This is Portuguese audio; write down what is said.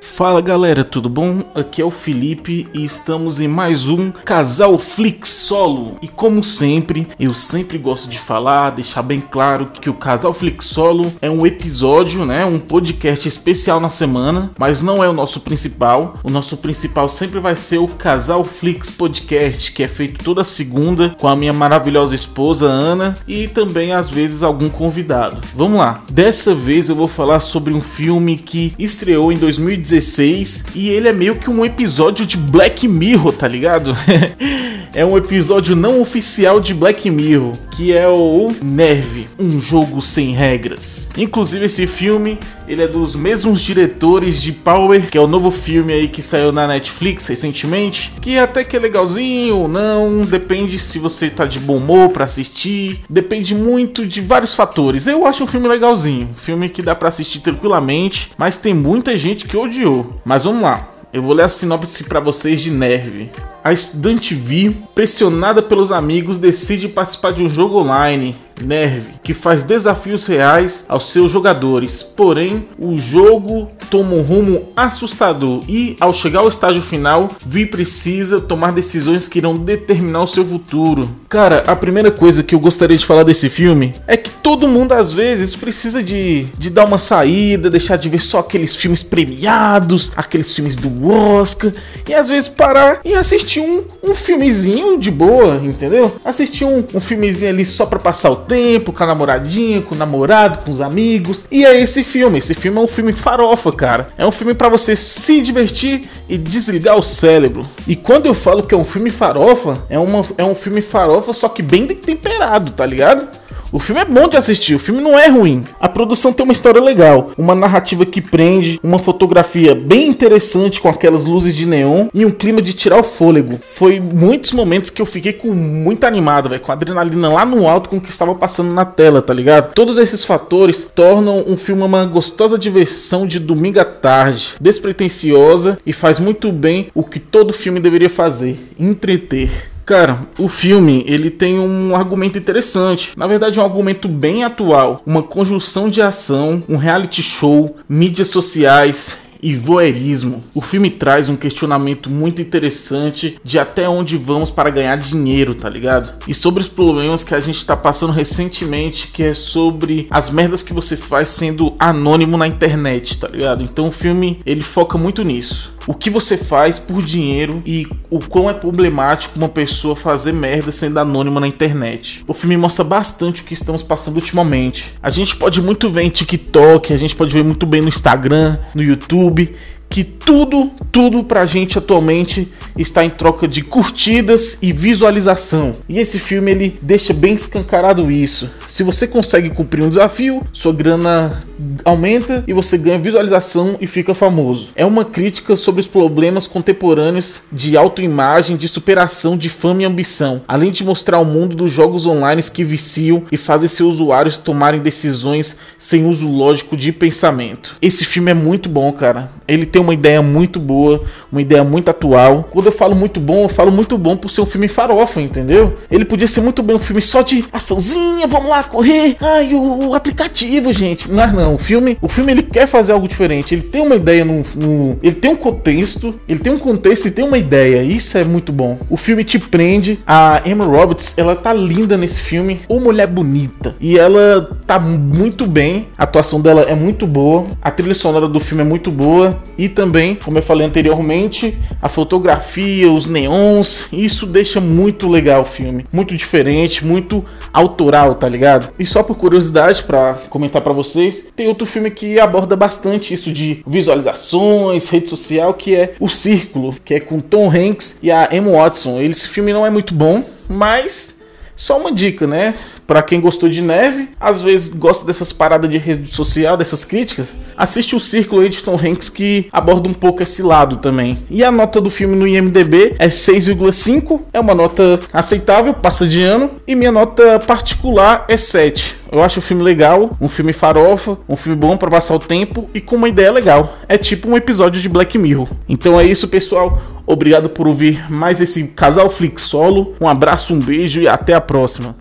Fala galera, tudo bom? Aqui é o Felipe e estamos em mais um Casal Flix Solo. E como sempre, eu sempre gosto de falar, deixar bem claro que o Casal Flix Solo é um episódio, né, um podcast especial na semana, mas não é o nosso principal. O nosso principal sempre vai ser o Casal Flix Podcast, que é feito toda segunda com a minha maravilhosa esposa Ana e também às vezes algum convidado. Vamos lá. Dessa vez eu vou falar sobre um filme que estreou em 2019 2016 e ele é meio que um episódio de Black Mirror, tá ligado? é um episódio não oficial de Black Mirror, que é o Nerve, um jogo sem regras. Inclusive esse filme, ele é dos mesmos diretores de Power, que é o novo filme aí que saiu na Netflix recentemente, que até que é legalzinho ou não, depende se você tá de bom humor para assistir, depende muito de vários fatores. Eu acho um filme legalzinho, um filme que dá para assistir tranquilamente, mas tem muita gente que odiou. Mas vamos lá. Eu vou ler a sinopse para vocês de Nerve a estudante Vi, pressionada pelos amigos, decide participar de um jogo online, Nerve, que faz desafios reais aos seus jogadores. Porém, o jogo toma um rumo assustador e, ao chegar ao estágio final, Vi precisa tomar decisões que irão determinar o seu futuro. Cara, a primeira coisa que eu gostaria de falar desse filme é que todo mundo às vezes precisa de, de dar uma saída, deixar de ver só aqueles filmes premiados, aqueles filmes do Oscar, e às vezes parar e assistir um, um filmezinho de boa, entendeu? Assistir um, um filmezinho ali só pra passar o tempo, com a namoradinha, com o namorado, com os amigos. E é esse filme. Esse filme é um filme farofa, cara. É um filme para você se divertir e desligar o cérebro. E quando eu falo que é um filme farofa, é, uma, é um filme farofa, só que bem temperado, tá ligado? O filme é bom de assistir, o filme não é ruim. A produção tem uma história legal, uma narrativa que prende, uma fotografia bem interessante com aquelas luzes de neon e um clima de tirar o fôlego. Foi muitos momentos que eu fiquei com muito animado, véio, com a adrenalina lá no alto com o que estava passando na tela, tá ligado? Todos esses fatores tornam um filme uma gostosa diversão de domingo à tarde, despretensiosa e faz muito bem o que todo filme deveria fazer: entreter. Cara, o filme ele tem um argumento interessante. Na verdade, é um argumento bem atual. Uma conjunção de ação, um reality show, mídias sociais e voyeurismo. O filme traz um questionamento muito interessante de até onde vamos para ganhar dinheiro, tá ligado? E sobre os problemas que a gente tá passando recentemente, que é sobre as merdas que você faz sendo anônimo na internet, tá ligado? Então o filme ele foca muito nisso. O que você faz por dinheiro e o quão é problemático uma pessoa fazer merda sendo anônima na internet. O filme mostra bastante o que estamos passando ultimamente. A gente pode muito ver em TikTok, a gente pode ver muito bem no Instagram, no YouTube que tudo, tudo pra gente atualmente está em troca de curtidas e visualização. E esse filme ele deixa bem escancarado isso. Se você consegue cumprir um desafio, sua grana aumenta e você ganha visualização e fica famoso. É uma crítica sobre os problemas contemporâneos de autoimagem, de superação, de fama e ambição, além de mostrar o mundo dos jogos online que viciam e fazem seus usuários tomarem decisões sem uso lógico de pensamento. Esse filme é muito bom, cara. Ele tem uma ideia muito boa, uma ideia muito atual. Quando eu falo muito bom, eu falo muito bom por ser um filme farofa, entendeu? Ele podia ser muito bem um filme só de açãozinha, vamos lá correr. Ai, o, o aplicativo, gente. Mas não, o filme, o filme ele quer fazer algo diferente. Ele tem uma ideia no ele tem um contexto, ele tem um contexto e tem uma ideia. Isso é muito bom. O filme te prende. A Emma Roberts, ela tá linda nesse filme, ou mulher bonita. E ela tá muito bem. A atuação dela é muito boa. A trilha sonora do filme é muito boa e também, como eu falei anteriormente, a fotografia, os neons, isso deixa muito legal o filme, muito diferente, muito autoral, tá ligado? E só por curiosidade para comentar para vocês, tem outro filme que aborda bastante isso de visualizações, rede social, que é O Círculo, que é com Tom Hanks e a Emma Watson. Esse filme não é muito bom, mas só uma dica, né? Para quem gostou de neve, às vezes gosta dessas paradas de rede social, dessas críticas, assiste o Círculo de Tom Hanks que aborda um pouco esse lado também. E a nota do filme no IMDb é 6,5, é uma nota aceitável, passa de ano, e minha nota particular é 7. Eu acho o filme legal, um filme farofa, um filme bom para passar o tempo e com uma ideia legal. É tipo um episódio de Black Mirror. Então é isso, pessoal. Obrigado por ouvir mais esse Casal Flix Solo. Um abraço, um beijo e até a próxima.